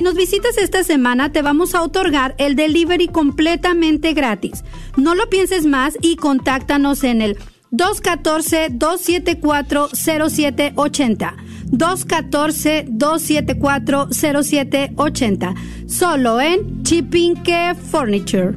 Si nos visitas esta semana, te vamos a otorgar el delivery completamente gratis. No lo pienses más y contáctanos en el 214-274-0780. 214-274-0780. Solo en Chipinque Furniture.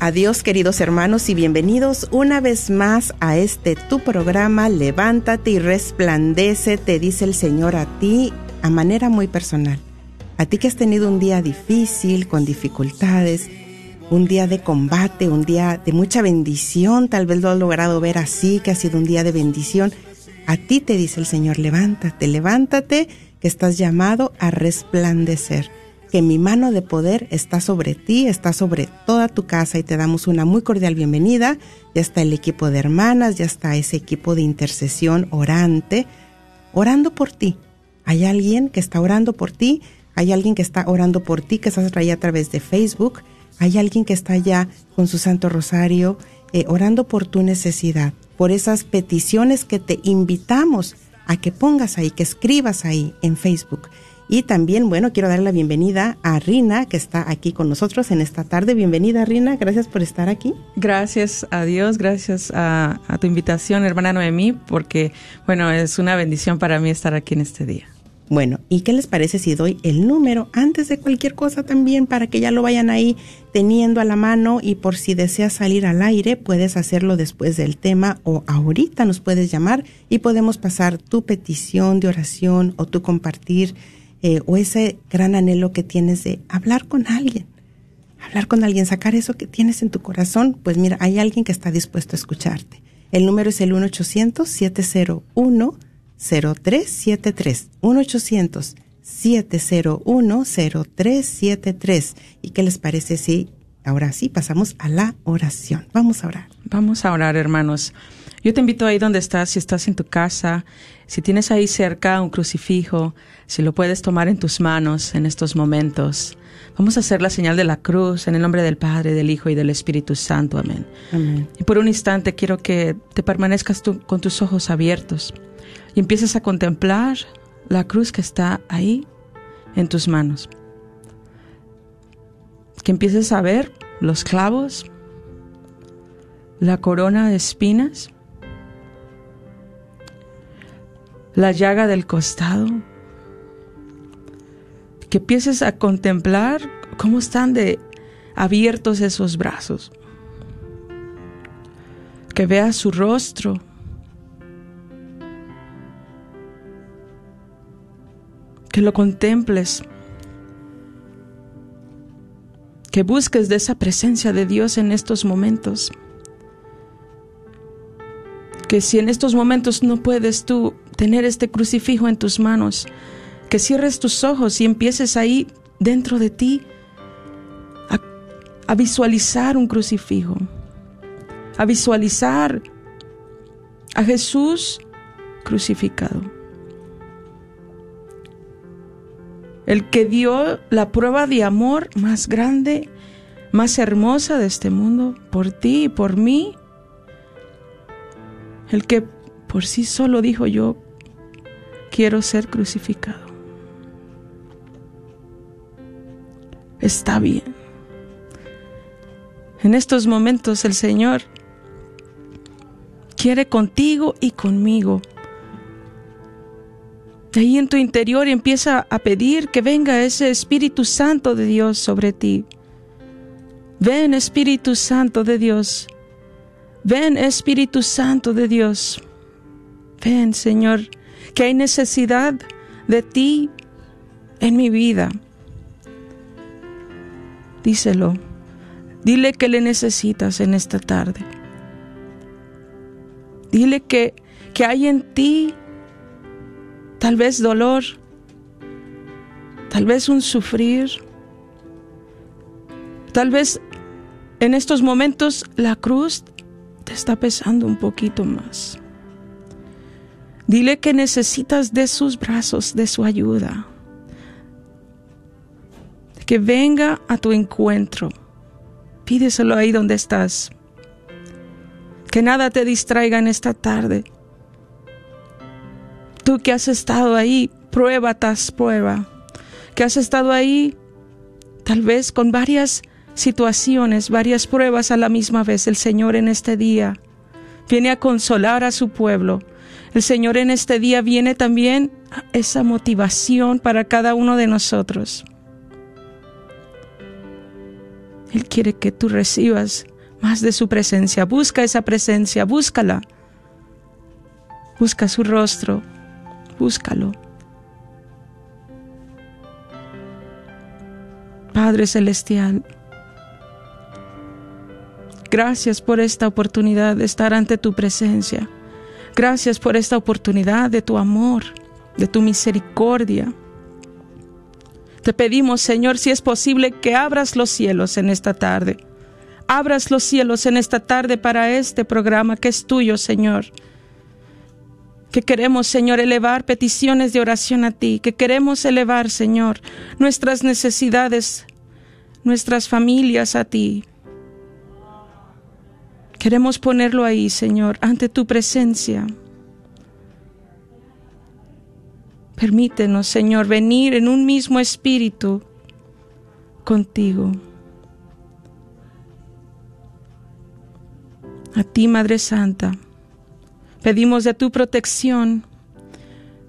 a Dios queridos hermanos y bienvenidos una vez más a este tu programa Levántate y resplandece, te dice el Señor a ti a manera muy personal. A ti que has tenido un día difícil, con dificultades, un día de combate, un día de mucha bendición, tal vez lo has logrado ver así, que ha sido un día de bendición. A ti te dice el Señor, levántate, levántate, que estás llamado a resplandecer que mi mano de poder está sobre ti, está sobre toda tu casa y te damos una muy cordial bienvenida. Ya está el equipo de hermanas, ya está ese equipo de intercesión orante, orando por ti. Hay alguien que está orando por ti, hay alguien que está orando por ti, que estás ahí a través de Facebook, hay alguien que está allá con su Santo Rosario, eh, orando por tu necesidad, por esas peticiones que te invitamos a que pongas ahí, que escribas ahí en Facebook. Y también, bueno, quiero darle la bienvenida a Rina, que está aquí con nosotros en esta tarde. Bienvenida, Rina, gracias por estar aquí. Gracias a Dios, gracias a, tu invitación, hermana Noemí, porque, bueno, es una bendición para mí estar aquí en este día. Bueno, ¿y qué les parece si doy el número antes de cualquier cosa también para que ya lo vayan ahí teniendo a la mano y por si deseas salir al aire puedes hacerlo después del tema o ahorita nos puedes llamar y podemos pasar tu petición de oración o tu compartir eh, o ese gran anhelo que tienes de hablar con alguien, hablar con alguien, sacar eso que tienes en tu corazón, pues mira, hay alguien que está dispuesto a escucharte. El número es el 1-800-701-0373. 1-800-701-0373. ¿Y qué les parece si ahora sí pasamos a la oración? Vamos a orar. Vamos a orar, hermanos. Yo te invito ahí donde estás, si estás en tu casa, si tienes ahí cerca un crucifijo, si lo puedes tomar en tus manos en estos momentos. Vamos a hacer la señal de la cruz en el nombre del Padre, del Hijo y del Espíritu Santo. Amén. Y por un instante quiero que te permanezcas con tus ojos abiertos y empieces a contemplar la cruz que está ahí en tus manos. Que empieces a ver los clavos, la corona de espinas, la llaga del costado, que empieces a contemplar cómo están de abiertos esos brazos, que veas su rostro, que lo contemples, que busques de esa presencia de Dios en estos momentos. Que si en estos momentos no puedes tú tener este crucifijo en tus manos, que cierres tus ojos y empieces ahí dentro de ti a, visualizar un crucifijo, a visualizar a Jesús crucificado. El que dio la prueba de amor más grande, más hermosa de este mundo, por ti y por mí. El que por sí solo dijo yo quiero ser crucificado. Está bien. En estos momentos el Señor quiere contigo y conmigo. Ahí en tu interior empieza a pedir que venga ese Espíritu Santo de Dios sobre ti. Ven Espíritu Santo de Dios. Ven Espíritu Santo de Dios. Ven Señor, que hay necesidad de ti en mi vida. Díselo. Dile que le necesitas en esta tarde. Dile que, que hay en ti tal vez dolor, tal vez un sufrir, tal vez en estos momentos la cruz te está pesando un poquito más. Dile que necesitas de sus brazos, de su ayuda, que venga a tu encuentro. Pídeselo ahí donde estás. Que nada te distraiga en esta tarde. Tú que has estado ahí, prueba tras prueba. Que has estado ahí tal vez con varias situaciones, varias pruebas a la misma vez. El Señor en este día viene a consolar a su pueblo. El Señor en este día viene también esa motivación para cada uno de nosotros. Él quiere que tú recibas más de su presencia. Busca esa presencia, búscala. Busca su rostro, búscalo. Padre Celestial, gracias por esta oportunidad de estar ante tu presencia. Gracias por esta oportunidad de tu amor, de tu misericordia. Te pedimos, Señor, si es posible, que abras los cielos en esta tarde. Abras los cielos en esta tarde para este programa que es tuyo, Señor. Que queremos, Señor, elevar peticiones de oración a ti, que queremos elevar, Señor, nuestras necesidades, nuestras familias a ti. Queremos ponerlo ahí, Señor, ante tu presencia. Permítenos, Señor, venir en un mismo espíritu contigo. A ti, Madre Santa, pedimos de tu protección,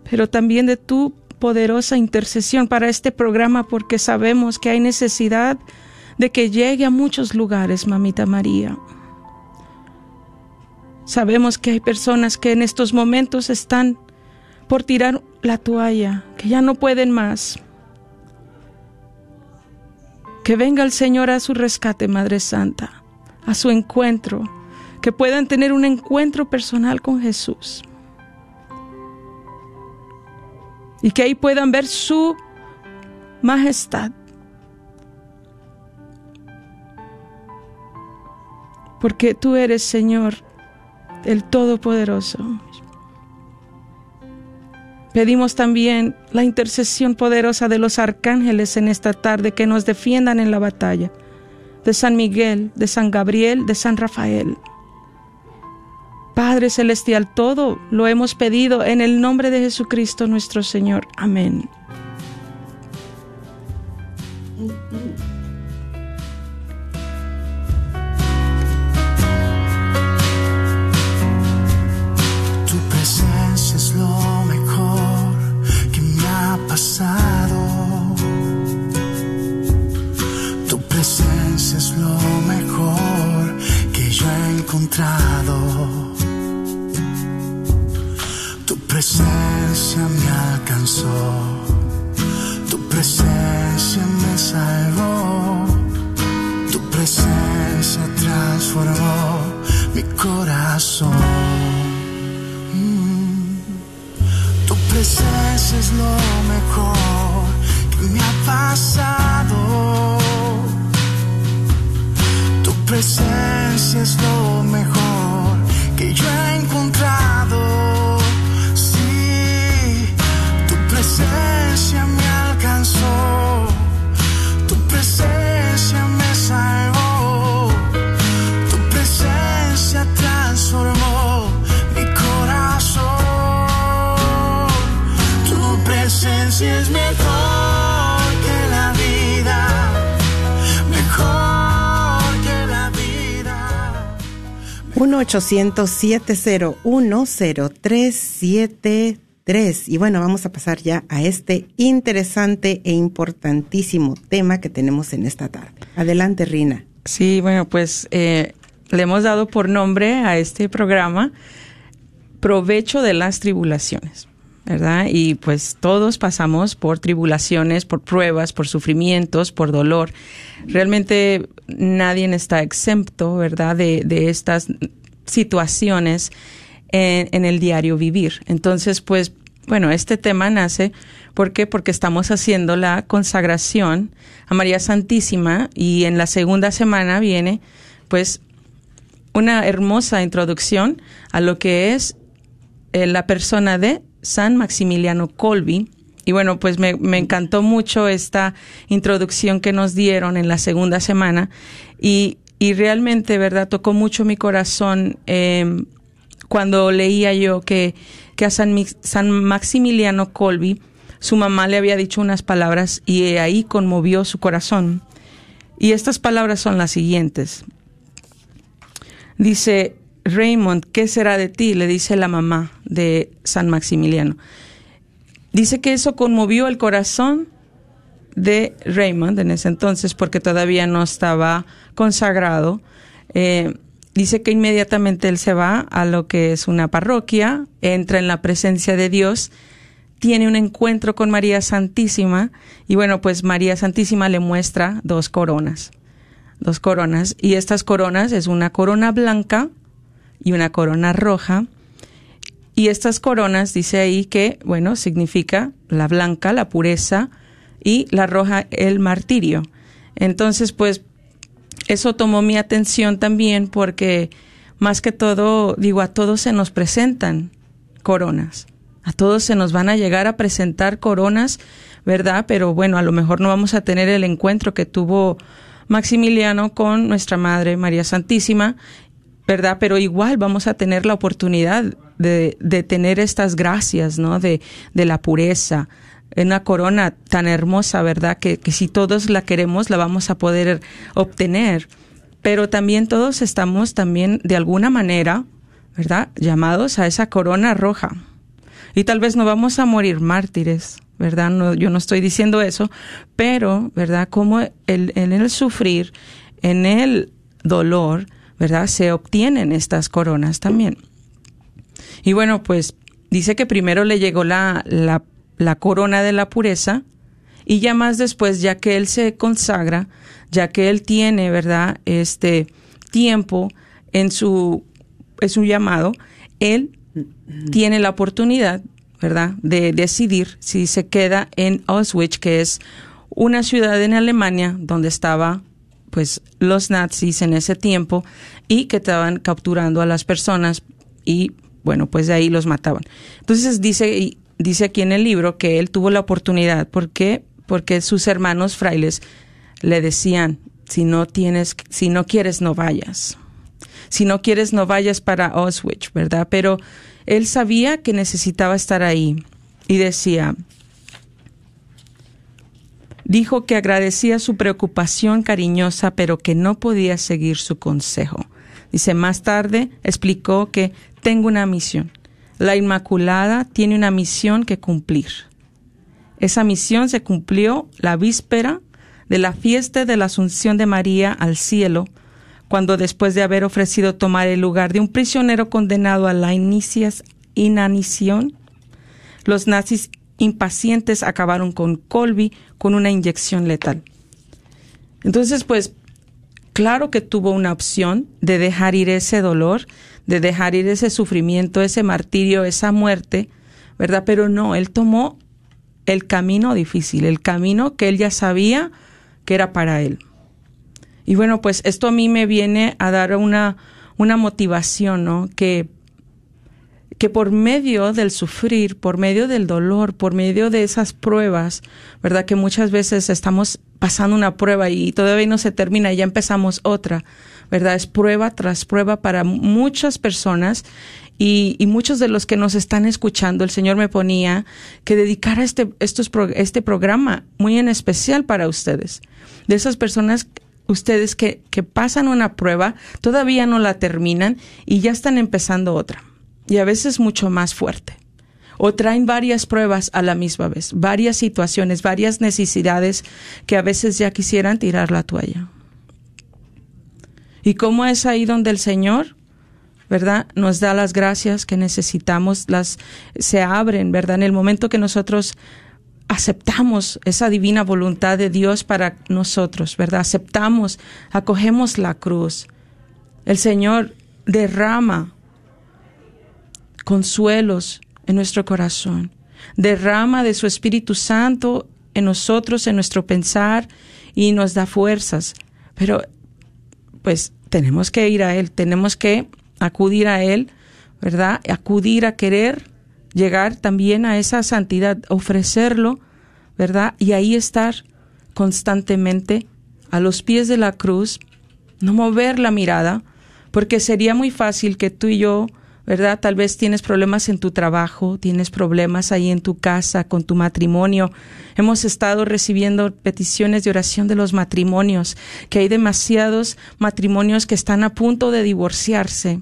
pero también de tu poderosa intercesión para este programa porque sabemos que hay necesidad de que llegue a muchos lugares, Mamita María. Sabemos que hay personas que en estos momentos están por tirar la toalla, que ya no pueden más. Que venga el Señor a su rescate, Madre Santa, a su encuentro, que puedan tener un encuentro personal con Jesús. Y que ahí puedan ver su majestad. Porque tú eres, Señor, el Todopoderoso. Pedimos también la intercesión poderosa de los arcángeles en esta tarde que nos defiendan en la batalla, de San Miguel, de San Gabriel, de San Rafael. Padre Celestial, todo lo hemos pedido en el nombre de Jesucristo nuestro Señor. Amén. Tu presencia es lo mejor que yo he encontrado. Tu presencia me alcanzó. Tu presencia me salvó. Tu presencia transformó mi corazón. presencia es lo mejor que me ha pasado. Tu presencia es lo mejor que yo he encontrado. 1-800-701-0373. Y bueno, vamos a pasar ya a este interesante e importantísimo tema que tenemos en esta tarde. Adelante, Rina. Sí, bueno, pues eh, le hemos dado por nombre a este programa Provecho de las Tribulaciones. ¿Verdad? Y pues todos pasamos por tribulaciones, por pruebas, por sufrimientos, por dolor. Realmente nadie está exento, ¿verdad? De, de estas situaciones en, el diario vivir. Entonces, pues, bueno, este tema nace, ¿por qué? Porque estamos haciendo la consagración a María Santísima y en la segunda semana viene, pues, una hermosa introducción a lo que es eh, la persona de San Maximiliano Colby. Y bueno, pues me, encantó mucho esta introducción que nos dieron en la segunda semana y, y realmente, ¿verdad? Tocó mucho mi corazón eh, cuando leía yo que, que a San, San Maximiliano Colby su mamá le había dicho unas palabras y ahí conmovió su corazón. Y estas palabras son las siguientes. Dice, Raymond, ¿qué será de ti? le dice la mamá de San Maximiliano. Dice que eso conmovió el corazón de Raymond en ese entonces porque todavía no estaba consagrado. Eh, dice que inmediatamente él se va a lo que es una parroquia, entra en la presencia de Dios, tiene un encuentro con María Santísima y bueno, pues María Santísima le muestra dos coronas, dos coronas y estas coronas es una corona blanca y una corona roja. Y estas coronas dice ahí que, bueno, significa la blanca, la pureza, y la roja, el martirio. Entonces, pues, eso tomó mi atención también porque, más que todo, digo, a todos se nos presentan coronas. A todos se nos van a llegar a presentar coronas, ¿verdad? Pero bueno, a lo mejor no vamos a tener el encuentro que tuvo Maximiliano con nuestra Madre María Santísima ¿verdad? Pero igual vamos a tener la oportunidad de, de tener estas gracias, ¿no? De, de la pureza, una corona tan hermosa, ¿verdad? Que, que si todos la queremos, la vamos a poder obtener. Pero también todos estamos también de alguna manera, ¿verdad? Llamados a esa corona roja. Y tal vez no vamos a morir mártires, ¿verdad? No, yo no estoy diciendo eso, pero, ¿verdad? Como el, en el sufrir, en el dolor, ¿verdad? Se obtienen estas coronas también. Y bueno, pues dice que primero le llegó la, la, la corona de la pureza y ya más después, ya que él se consagra, ya que él tiene, ¿verdad? Este tiempo en su, en su llamado, él tiene la oportunidad, ¿verdad?, de decidir si se queda en Auschwitz, que es una ciudad en Alemania donde estaba pues los nazis en ese tiempo y que estaban capturando a las personas y bueno, pues de ahí los mataban. Entonces dice dice aquí en el libro que él tuvo la oportunidad, ¿por qué? Porque sus hermanos frailes le decían, si no tienes si no quieres no vayas. Si no quieres no vayas para Auschwitz, ¿verdad? Pero él sabía que necesitaba estar ahí y decía, Dijo que agradecía su preocupación cariñosa, pero que no podía seguir su consejo. Dice, más tarde explicó que tengo una misión. La Inmaculada tiene una misión que cumplir. Esa misión se cumplió la víspera de la fiesta de la Asunción de María al cielo, cuando después de haber ofrecido tomar el lugar de un prisionero condenado a la inanición, los nazis impacientes acabaron con Colby con una inyección letal. Entonces, pues, claro que tuvo una opción de dejar ir ese dolor, de dejar ir ese sufrimiento, ese martirio, esa muerte, ¿verdad? Pero no, él tomó el camino difícil, el camino que él ya sabía que era para él. Y bueno, pues esto a mí me viene a dar una, una motivación, ¿no? Que que por medio del sufrir, por medio del dolor, por medio de esas pruebas, ¿verdad? Que muchas veces estamos pasando una prueba y todavía no se termina y ya empezamos otra, ¿verdad? Es prueba tras prueba para muchas personas Y, muchos de los que nos están escuchando, el Señor me ponía que dedicara este, estos, este programa muy en especial para ustedes. De esas personas, ustedes que pasan una prueba, todavía no la terminan y ya están empezando otra. Y a veces mucho más fuerte o traen varias pruebas a la misma vez, varias situaciones, varias necesidades que a veces ya quisieran tirar la toalla. ¿Y cómo es ahí donde el Señor, verdad, nos da las gracias que necesitamos, las se abren, verdad, en el momento que nosotros aceptamos esa divina voluntad de Dios para nosotros, ¿verdad? Aceptamos, acogemos la cruz. El Señor derrama consuelos, en nuestro corazón. Derrama de su Espíritu Santo en nosotros, en nuestro pensar y nos da fuerzas. Pero pues tenemos que ir a Él, tenemos que acudir a Él, ¿verdad? Acudir a querer llegar también a esa santidad, ofrecerlo, ¿verdad? Y ahí estar constantemente a los pies de la cruz, no mover la mirada, porque sería muy fácil que tú y yo ¿verdad? Tal vez tienes problemas en tu trabajo, tienes problemas ahí en tu casa, con tu matrimonio. Hemos estado recibiendo peticiones de oración de los matrimonios, que hay demasiados matrimonios que están a punto de divorciarse,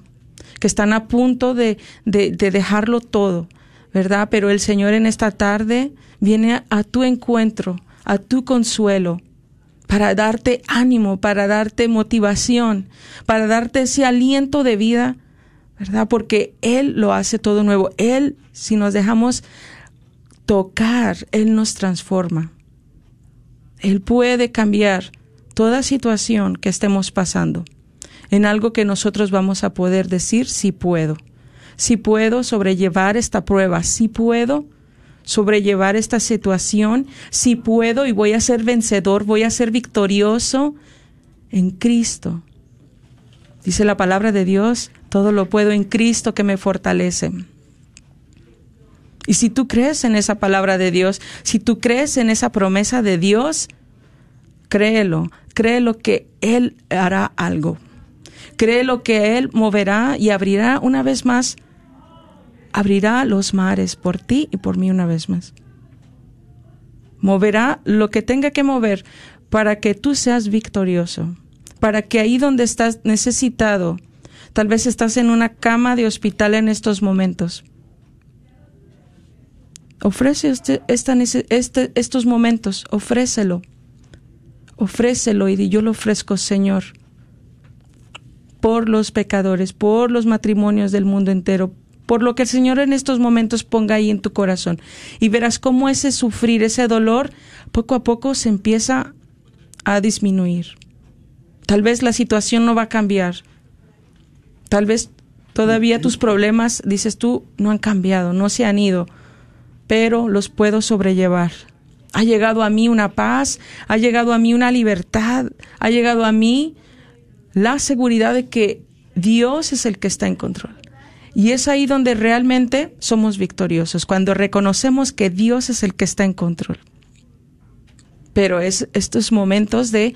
que están a punto de, de, de dejarlo todo, ¿verdad? Pero el Señor en esta tarde viene a tu encuentro, a tu consuelo, para darte ánimo, para darte motivación, para darte ese aliento de vida ¿verdad? Porque Él lo hace todo nuevo. Él, si nos dejamos tocar, Él nos transforma. Él puede cambiar toda situación que estemos pasando en algo que nosotros vamos a poder decir, sí puedo. Si puedo sobrellevar esta prueba, si puedo sobrellevar esta situación, si puedo y voy a ser vencedor, voy a ser victorioso en Cristo. Dice la palabra de Dios, todo lo puedo en Cristo que me fortalece. Y si tú crees en esa palabra de Dios, si tú crees en esa promesa de Dios, créelo, créelo que Él hará algo. Créelo que Él moverá y abrirá una vez más, abrirá los mares por ti y por mí una vez más. Moverá lo que tenga que mover para que tú seas victorioso para que ahí donde estás necesitado, tal vez estás en una cama de hospital en estos momentos, ofrece este, este, estos momentos, ofrécelo, ofrécelo y yo lo ofrezco, Señor, por los pecadores, por los matrimonios del mundo entero, por lo que el Señor en estos momentos ponga ahí en tu corazón. Y verás cómo ese sufrir, ese dolor, poco a poco se empieza a disminuir. Tal vez la situación no va a cambiar. Tal vez todavía tus problemas, dices tú, no han cambiado, no se han ido, pero los puedo sobrellevar. Ha llegado a mí una paz, ha llegado a mí una libertad, ha llegado a mí la seguridad de que Dios es el que está en control. Y es ahí donde realmente somos victoriosos, cuando reconocemos que Dios es el que está en control. Pero es estos momentos de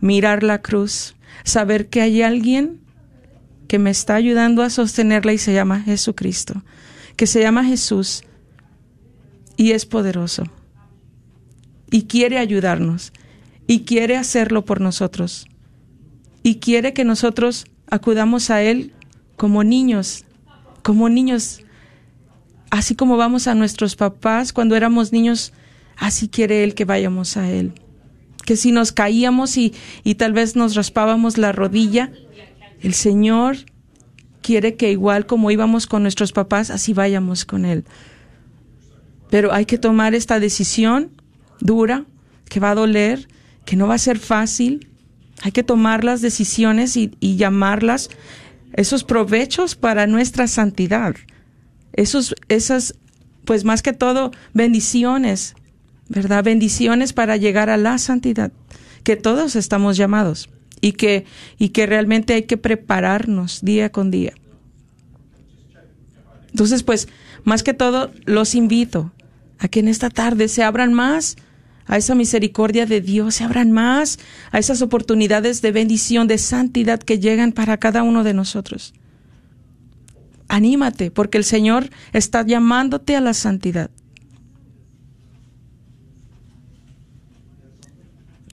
mirar la cruz, saber que hay alguien que me está ayudando a sostenerla y se llama Jesucristo, que se llama Jesús y es poderoso. Y quiere ayudarnos. Y quiere hacerlo por nosotros. Y quiere que nosotros acudamos a Él como niños, como niños, así como vamos a nuestros papás cuando éramos niños, así quiere Él que vayamos a Él. Que si nos caíamos y, y tal vez nos raspábamos la rodilla, el Señor quiere que igual como íbamos con nuestros papás, así vayamos con Él. Pero hay que tomar esta decisión dura, que va a doler, que no va a ser fácil. Hay que tomar las decisiones y, llamarlas esos provechos para nuestra santidad. Esos, esas, pues más que todo, bendiciones ¿verdad? Bendiciones para llegar a la santidad, que todos estamos llamados y que, y que realmente hay que prepararnos día con día. Entonces, pues, más que todo, los invito a que en esta tarde se abran más a esa misericordia de Dios, se abran más a esas oportunidades de bendición, de santidad que llegan para cada uno de nosotros. anímate, porque el Señor está llamándote a la santidad.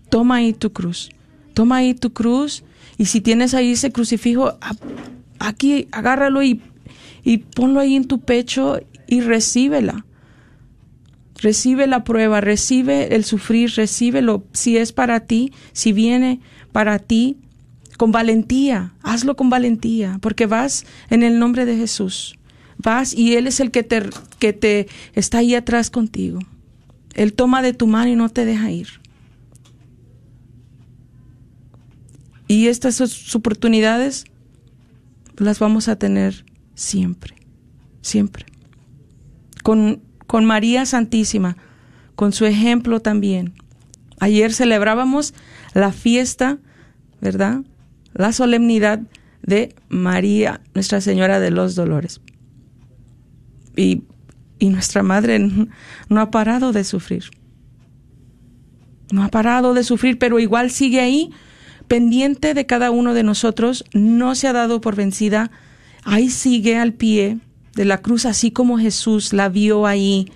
Toma ahí tu cruz, toma ahí tu cruz y si tienes ahí ese crucifijo, aquí agárralo y, y ponlo ahí en tu pecho y recíbela. Recibe la prueba, recibe el sufrir, recíbelo si es para ti, si viene para ti, con valentía, hazlo con valentía, porque vas en el nombre de Jesús. Vas y Él es el que te, que te está ahí atrás contigo. Él toma de tu mano y no te deja ir. Y estas oportunidades las vamos a tener siempre, siempre. Con, con María Santísima, con su ejemplo también. Ayer celebrábamos la fiesta, ¿verdad? La solemnidad de María, Nuestra Señora de los Dolores. Y, y nuestra Madre no ha parado de sufrir. No ha parado de sufrir, pero igual sigue ahí pendiente de cada uno de nosotros, no se ha dado por vencida, ahí sigue al pie de la cruz, así como Jesús la vio ahí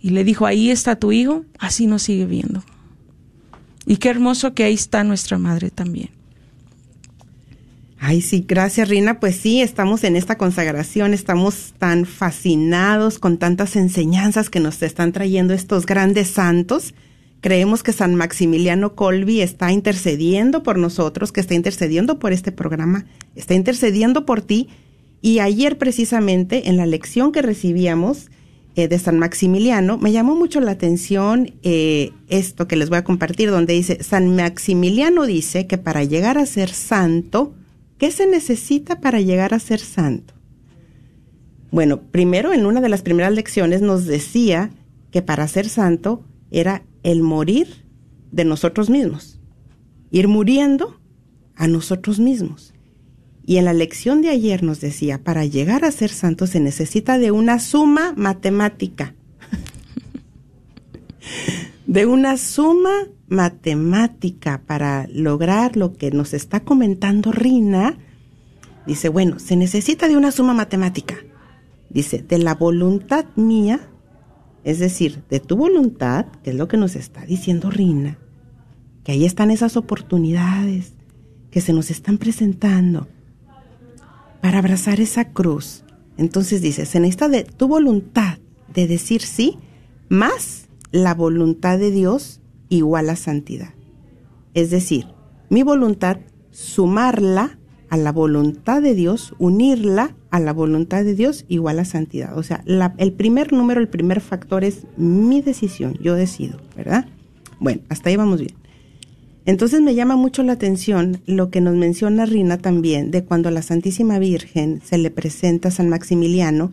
y le dijo, ahí está tu hijo, así nos sigue viendo. Y qué hermoso que ahí está nuestra madre también. Ay, sí, gracias Rina. Pues sí, estamos en esta consagración, estamos tan fascinados con tantas enseñanzas que nos están trayendo estos grandes santos Creemos que San Maximiliano Colby está intercediendo por nosotros, que está intercediendo por este programa, está intercediendo por ti. Y ayer precisamente en la lección que recibíamos eh, de San Maximiliano, me llamó mucho la atención eh, esto que les voy a compartir, donde dice, San Maximiliano dice que para llegar a ser santo, ¿qué se necesita para llegar a ser santo? Bueno, primero en una de las primeras lecciones nos decía que para ser santo era el morir de nosotros mismos, ir muriendo a nosotros mismos. Y en la lección de ayer nos decía, para llegar a ser santo se necesita de una suma matemática. de una suma matemática para lograr lo que nos está comentando Rina. Dice, bueno, se necesita de una suma matemática. Dice, de la voluntad mía es decir, de tu voluntad, que es lo que nos está diciendo Rina, que ahí están esas oportunidades que se nos están presentando para abrazar esa cruz. Entonces dice, se necesita de tu voluntad de decir sí, más la voluntad de Dios igual a santidad. Es decir, mi voluntad, sumarla a la voluntad de Dios, unirla a la voluntad de Dios igual a santidad. O sea, el primer número, el primer factor es mi decisión, yo decido, ¿verdad? Bueno, hasta ahí vamos bien. Entonces me llama mucho la atención lo que nos menciona Rina también de cuando la Santísima Virgen se le presenta a San Maximiliano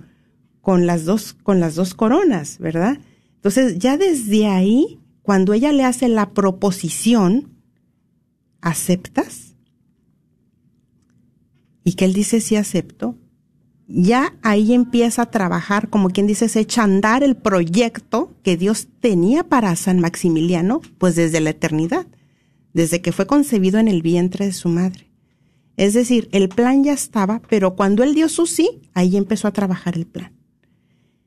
con las dos, con las dos coronas, ¿verdad? Entonces ya desde ahí, cuando ella le hace la proposición, ¿aceptas? Y que él dice sí acepto, ya ahí empieza a trabajar, como quien dice, se echa a andar el proyecto que Dios tenía para San Maximiliano, pues desde la eternidad, desde que fue concebido en el vientre de su madre. Es decir, el plan ya estaba, pero cuando él dio su sí, ahí empezó a trabajar el plan.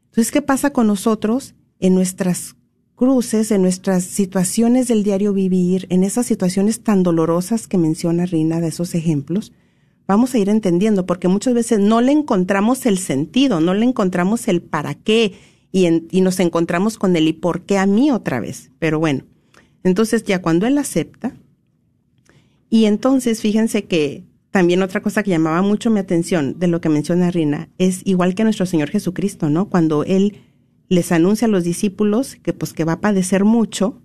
Entonces, ¿qué pasa con nosotros en nuestras cruces, en nuestras situaciones del diario vivir, en esas situaciones tan dolorosas que menciona Rina de esos ejemplos? Vamos a ir entendiendo, porque muchas veces no le encontramos el sentido, no le encontramos el para qué y, y nos encontramos con el y por qué a mí otra vez. Pero bueno, entonces ya cuando él acepta, y entonces fíjense que también otra cosa que llamaba mucho mi atención de lo que menciona Rina es igual que nuestro Señor Jesucristo, ¿no? Cuando él les anuncia a los discípulos que pues que va a padecer mucho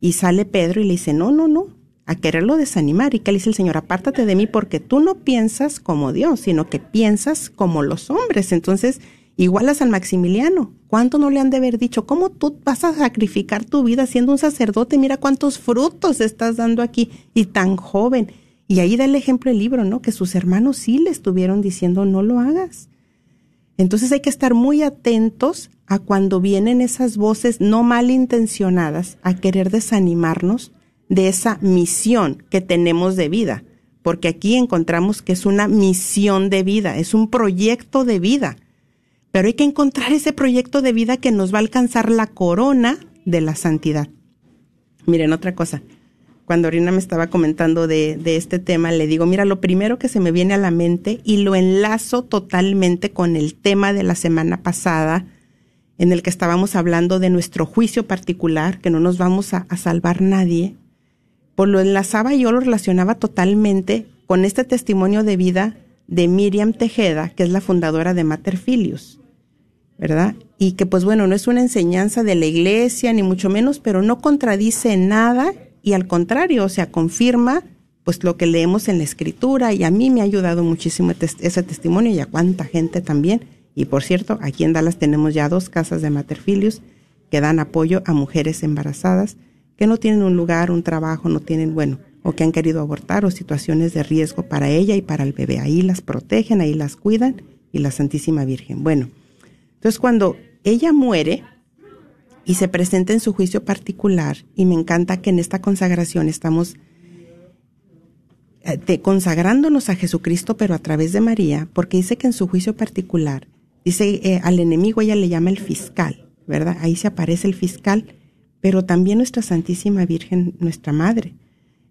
y sale Pedro y le dice, no, no, no, a quererlo desanimar. Y que le dice el Señor, apártate de mí porque tú no piensas como Dios, sino que piensas como los hombres. Entonces, igual a San Maximiliano, ¿cuánto no le han de haber dicho? ¿Cómo tú vas a sacrificar tu vida siendo un sacerdote? Mira cuántos frutos estás dando aquí y tan joven. Y ahí da el ejemplo el libro, ¿no? Que sus hermanos sí le estuvieron diciendo, no lo hagas. Entonces hay que estar muy atentos a cuando vienen esas voces no malintencionadas a querer desanimarnos de esa misión que tenemos de vida, porque aquí encontramos que es una misión de vida, es un proyecto de vida. Pero hay que encontrar ese proyecto de vida que nos va a alcanzar la corona de la santidad. Miren, otra cosa. Cuando Orina me estaba comentando de, de, este tema, le digo, mira, lo primero que se me viene a la mente y lo enlazo totalmente con el tema de la semana pasada, en el que estábamos hablando de nuestro juicio particular, que no nos vamos a salvar nadie, pues lo enlazaba y yo lo relacionaba totalmente con este testimonio de vida de Miriam Tejeda, que es la fundadora de Mater Filius, ¿verdad? Y que pues bueno, no es una enseñanza de la iglesia, ni mucho menos, pero no contradice nada y al contrario, o sea, confirma pues lo que leemos en la escritura y a mí me ha ayudado muchísimo ese testimonio y a cuánta gente también. Y por cierto, aquí en Dallas tenemos ya dos casas de materfilios que dan apoyo a mujeres embarazadas que no tienen un lugar, un trabajo, no tienen, bueno, o que han querido abortar o situaciones de riesgo para ella y para el bebé. Ahí las protegen, ahí las cuidan y la Santísima Virgen. Bueno, entonces cuando ella muere, y se presenta en su juicio particular. Y me encanta que en esta consagración estamos eh, consagrándonos a Jesucristo, pero a través de María, porque dice que en su juicio particular, dice eh, al enemigo ella le llama el fiscal, ¿verdad? Ahí se aparece el fiscal, pero también nuestra Santísima Virgen, nuestra Madre.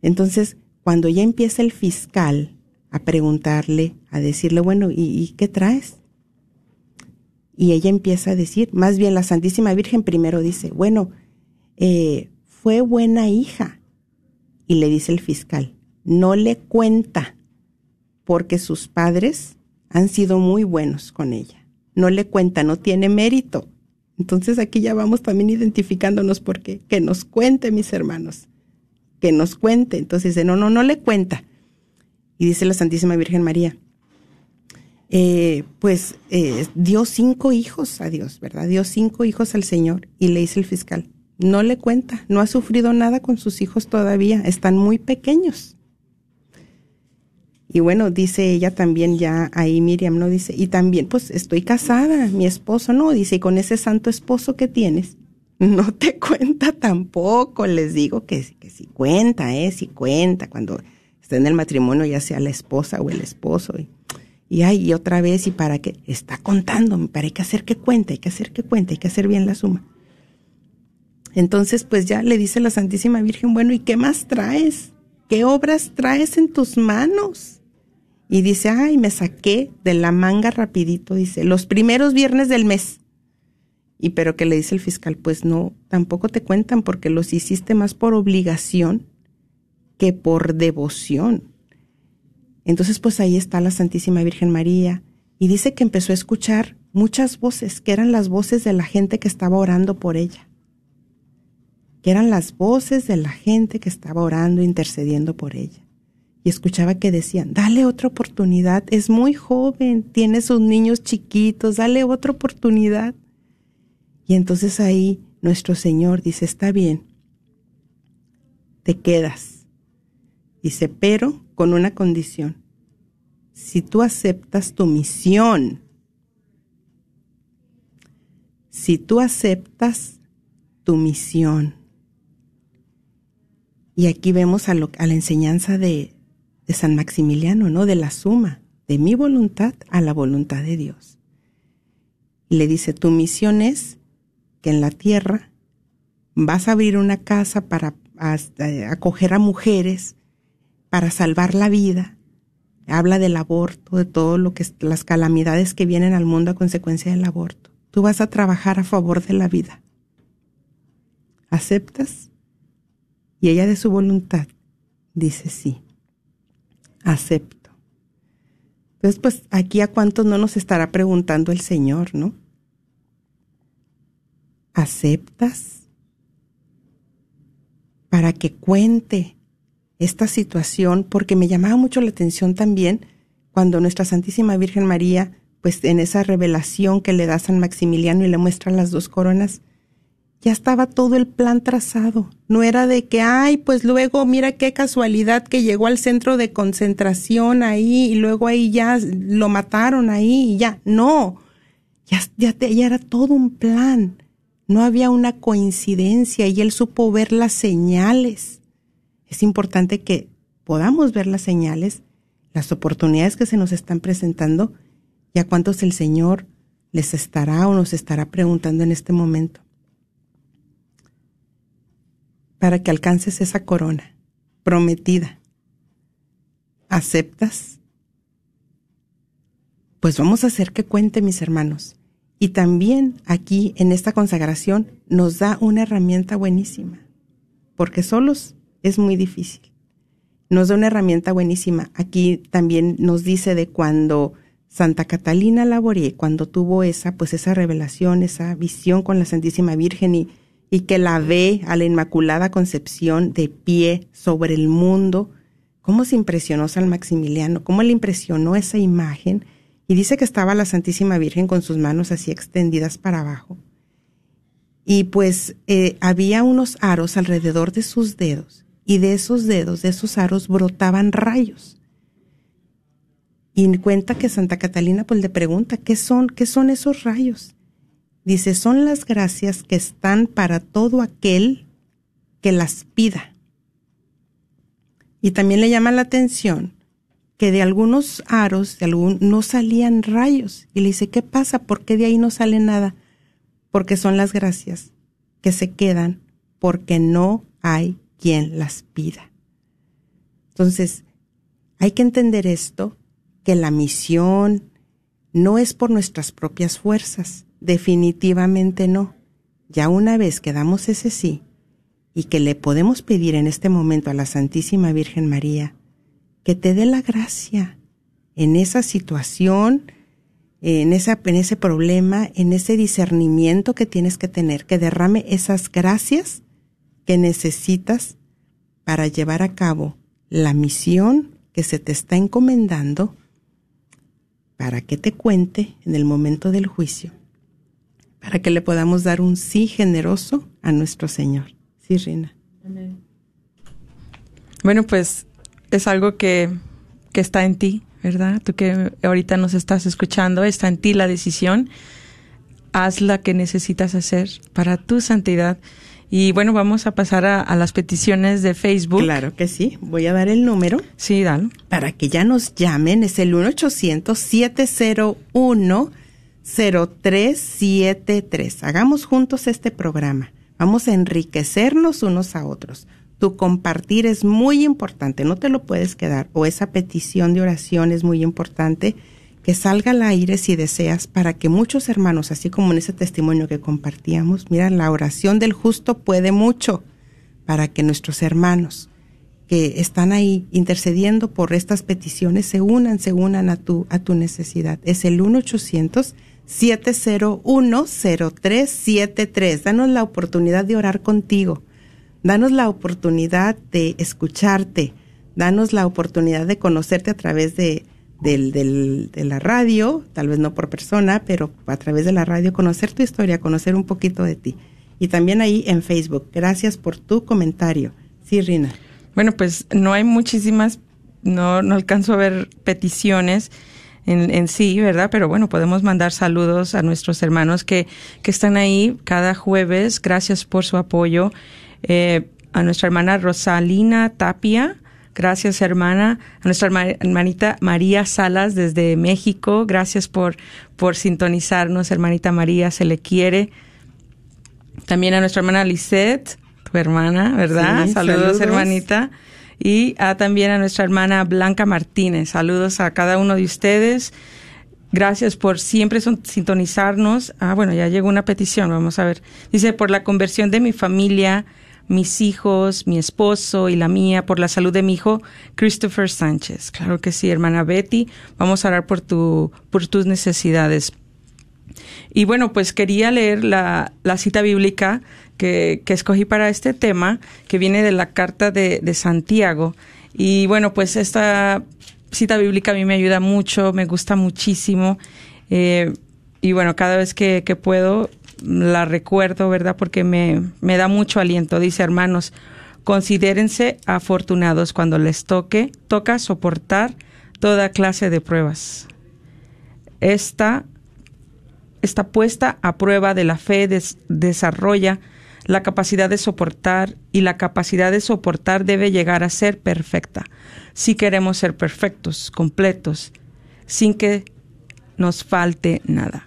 Entonces, cuando ya empieza el fiscal a preguntarle, a decirle, bueno, y qué traes? Y ella empieza a decir, más bien la Santísima Virgen primero dice, bueno, eh, fue buena hija. Y le dice el fiscal, no le cuenta, porque sus padres han sido muy buenos con ella. No le cuenta, no tiene mérito. Entonces aquí ya vamos también identificándonos porque que nos cuente, mis hermanos, que nos cuente. Entonces dice, no, no, no le cuenta. Y dice la Santísima Virgen María, eh, pues eh, dio cinco hijos a Dios, ¿verdad? Dio cinco hijos al Señor y le dice el fiscal, no le cuenta, no ha sufrido nada con sus hijos todavía, están muy pequeños. Y bueno, dice ella también ya ahí Miriam, ¿no? Dice, y también, pues estoy casada, mi esposo, ¿no? Dice, y con ese santo esposo que tienes, no te cuenta tampoco, les digo que, que sí cuenta, ¿eh? Sí cuenta, cuando está en el matrimonio, ya sea la esposa o el esposo. Y, y otra vez, y para qué, está contándome, para hay que hacer que cuente, hay que hacer que cuente, hay que hacer bien la suma. Entonces, pues ya le dice la Santísima Virgen, bueno, ¿y qué más traes? ¿Qué obras traes en tus manos? Y dice, ay, me saqué de la manga rapidito, dice, los primeros viernes del mes. Y pero que le dice el fiscal, pues no, tampoco te cuentan porque los hiciste más por obligación que por devoción. Entonces, pues ahí está la Santísima Virgen María y dice que empezó a escuchar muchas voces, que eran las voces de la gente que estaba orando por ella, que eran las voces de la gente que estaba orando, intercediendo por ella. Y escuchaba que decían, dale otra oportunidad, es muy joven, tiene sus niños chiquitos, dale otra oportunidad. Y entonces ahí nuestro Señor dice, está bien, te quedas. Dice, pero con una condición. Si tú aceptas tu misión, si tú aceptas tu misión, y aquí vemos a, a la enseñanza de, de San Maximiliano, ¿no? De la suma, de mi voluntad a la voluntad de Dios. Y le dice, tu misión es que en la tierra vas a abrir una casa para acoger a mujeres para salvar la vida. Habla del aborto, de todo lo que las calamidades que vienen al mundo a consecuencia del aborto. Tú vas a trabajar a favor de la vida. ¿Aceptas? Y ella de su voluntad dice sí. Acepto. Entonces, pues aquí a cuántos no nos estará preguntando el Señor, ¿no? ¿Aceptas? Para que cuente esta situación porque me llamaba mucho la atención también cuando nuestra Santísima Virgen María, pues en esa revelación que le da San Maximiliano y le muestra las dos coronas, ya estaba todo el plan trazado. No era de que, ay, pues luego mira qué casualidad que llegó al centro de concentración ahí y luego ahí ya lo mataron ahí y ya. No, ya, ya, ya era todo un plan. No había una coincidencia y él supo ver las señales es importante que podamos ver las señales, las oportunidades que se nos están presentando y a cuántos el Señor les estará o nos estará preguntando en este momento para que alcances esa corona prometida. ¿Aceptas? Pues vamos a hacer que cuente, mis hermanos. Y también aquí en esta consagración nos da una herramienta buenísima, porque solos es muy difícil. Nos da una herramienta buenísima. Aquí también nos dice de cuando Santa Catalina Laborie, cuando tuvo esa, pues esa revelación, esa visión con la Santísima Virgen y, y que la ve a la Inmaculada Concepción de pie sobre el mundo, cómo se impresionó San Maximiliano, cómo le impresionó esa imagen, y dice que estaba la Santísima Virgen con sus manos así extendidas para abajo. Y pues eh, había unos aros alrededor de sus dedos, y de esos dedos, de esos aros, brotaban rayos. Y cuenta que Santa Catalina pues le pregunta, ¿qué son, qué son esos rayos? Dice, son las gracias que están para todo aquel que las pida. Y también le llama la atención que de algunos aros de algún, no salían rayos. Y le dice, ¿qué pasa? ¿Por qué de ahí no sale nada? Porque son las gracias que se quedan porque no hay quien las pida. Entonces, hay que entender esto, que la misión no es por nuestras propias fuerzas, Definitivamente no. Ya una vez que damos ese sí y que le podemos pedir en este momento a la Santísima Virgen María que te dé la gracia en esa situación, en, ese problema, en ese discernimiento que tienes que tener, que derrame esas gracias que necesitas para llevar a cabo la misión que se te está encomendando para que te cuente en el momento del juicio para que le podamos dar un sí generoso a nuestro Señor. Sí, Rina. Bueno, pues es algo que, que está en ti, ¿verdad? Tú que ahorita nos estás escuchando, está en ti la decisión. Haz la que necesitas hacer para tu santidad. Y bueno, vamos a pasar a, las peticiones de Facebook. Claro que sí. Voy a dar el número. Sí, dale. Para que ya nos llamen. Es el 1-800-701. 0373. Hagamos juntos este programa. Vamos a enriquecernos unos a otros. Tu compartir es muy importante, no te lo puedes quedar. O esa petición de oración es muy importante que salga al aire si deseas para que muchos hermanos, así como en ese testimonio que compartíamos, mira, la oración del justo puede mucho para que nuestros hermanos que están ahí intercediendo por estas peticiones se unan, se unan a tu, a tu necesidad. Es el 1 800 7010373. Danos la oportunidad de orar contigo. Danos la oportunidad de escucharte. Danos la oportunidad de conocerte a través de, de la radio, tal vez no por persona, pero a través de la radio, conocer tu historia, conocer un poquito de ti. Y también ahí en Facebook. Gracias por tu comentario. Sí, Rina. Bueno, pues no hay muchísimas, no, no alcanzo a ver peticiones en, sí, ¿verdad? Pero bueno, podemos mandar saludos a nuestros hermanos que, que están ahí cada jueves. Gracias por su apoyo. Eh, a nuestra hermana Rosalina Tapia. Gracias, hermana. A nuestra hermanita María Salas desde México. Gracias por, por sintonizarnos, hermanita María. Se le quiere. También a nuestra hermana Lisette, tu hermana, ¿verdad? saludos, hermanita y a, también a nuestra hermana Blanca Martínez. Saludos a cada uno de ustedes. Gracias por siempre sintonizarnos. Ah, bueno, ya llegó una petición, vamos a ver. Dice, por la conversión de mi familia, mis hijos, mi esposo y la mía, por la salud de mi hijo Christopher Sánchez. Claro que sí, hermana Betty. Vamos a orar por, tu, por tus necesidades. Y bueno, pues quería leer la, la cita bíblica que, escogí para este tema, que viene de la carta de, Santiago. Y bueno, pues esta cita bíblica a mí me ayuda mucho, me gusta muchísimo. Eh, y bueno, cada vez que, puedo la recuerdo, ¿verdad? Porque me, me da mucho aliento. Dice, hermanos, considérense afortunados cuando les toque, toca soportar toda clase de pruebas. Esta está puesta a prueba de la fe, desarrolla la capacidad de soportar y la capacidad de soportar debe llegar a ser perfecta. Si queremos ser perfectos, completos, sin que nos falte nada.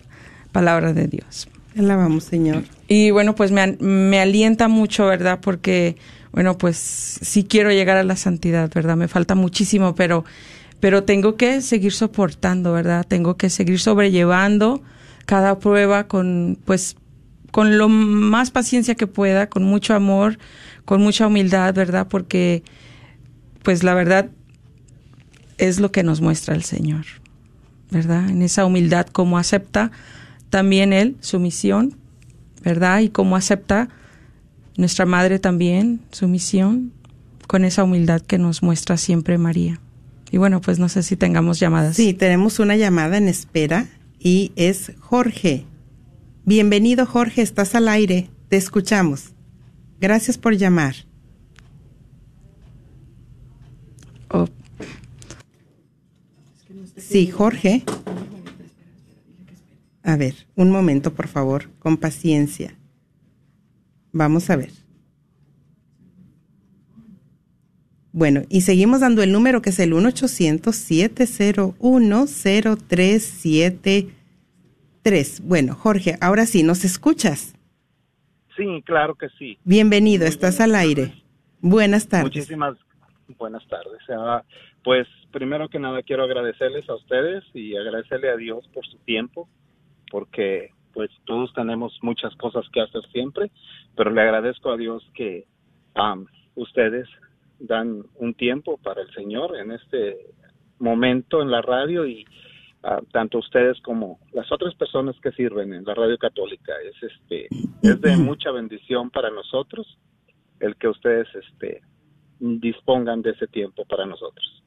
Palabra de Dios. Alabamos, Señor. Y bueno, pues me, me alienta mucho, ¿verdad? Porque, bueno, pues sí quiero llegar a la santidad, ¿verdad? Me falta muchísimo, pero, pero tengo que seguir soportando, ¿verdad? Tengo que seguir sobrellevando cada prueba con, pues, con lo más paciencia que pueda, con mucho amor, con mucha humildad, ¿verdad? Porque, pues la verdad es lo que nos muestra el Señor, ¿verdad? En esa humildad, como acepta también Él su misión, ¿verdad? Y cómo acepta nuestra Madre también su misión, con esa humildad que nos muestra siempre María. Y bueno, pues no sé si tengamos llamadas. Sí, tenemos una llamada en espera y es Jorge. Bienvenido Jorge, estás al aire, te escuchamos. Gracias por llamar. Oh, Sí, Jorge. A ver, un momento, por favor, con paciencia. Vamos a ver. Bueno, y seguimos dando el número que es el 1-800-701-0373. Bueno, Jorge, ahora sí, ¿nos escuchas? Sí, claro que sí. Bienvenido, estás al aire. Buenas tardes. Muchísimas buenas tardes. Ah, pues primero que nada quiero agradecerles a ustedes y agradecerle a Dios por su tiempo, porque pues todos tenemos muchas cosas que hacer siempre, pero le agradezco a Dios que ustedes dan un tiempo para el Señor en este momento en la radio y tanto ustedes como las otras personas que sirven en la radio católica. Es este es de mucha bendición para nosotros el que ustedes este dispongan de ese tiempo para nosotros.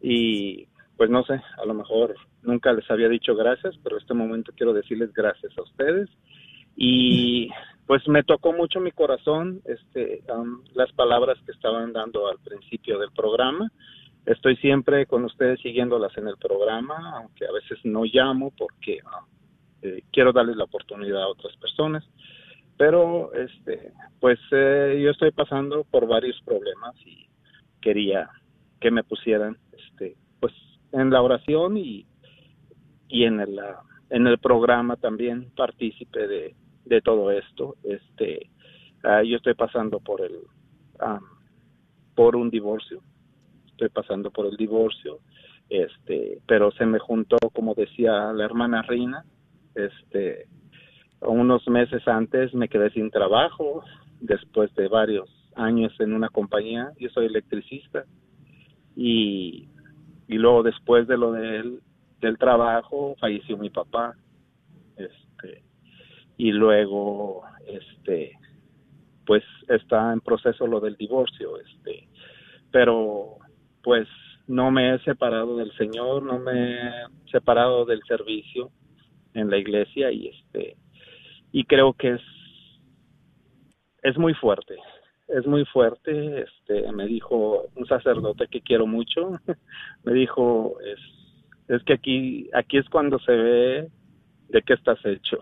Y pues no sé a lo mejor nunca les había dicho gracias pero en este momento quiero decirles gracias a ustedes. Y pues me tocó mucho mi corazón este las palabras que estaban dando al principio del programa estoy siempre con ustedes siguiéndolas en el programa aunque a veces no llamo porque ah, eh, quiero darles la oportunidad a otras personas. Pero este pues eh, yo estoy pasando por varios problemas y quería que me pusieran este pues en la oración y y en el ah, en el programa también partícipe de, todo esto. Este ah, yo estoy pasando por el am, por un divorcio pasando por el divorcio este pero se me juntó como decía la hermana Reina este unos meses antes me quedé sin trabajo después de varios años en una compañía yo soy electricista y y luego después de lo del del trabajo falleció mi papá este y luego este pues está en proceso lo del divorcio este pero pues no me he separado del Señor no me he separado del servicio en la iglesia y este y creo que es es muy fuerte es muy fuerte este me dijo un sacerdote que quiero mucho me dijo es es que aquí aquí es cuando se ve de qué estás hecho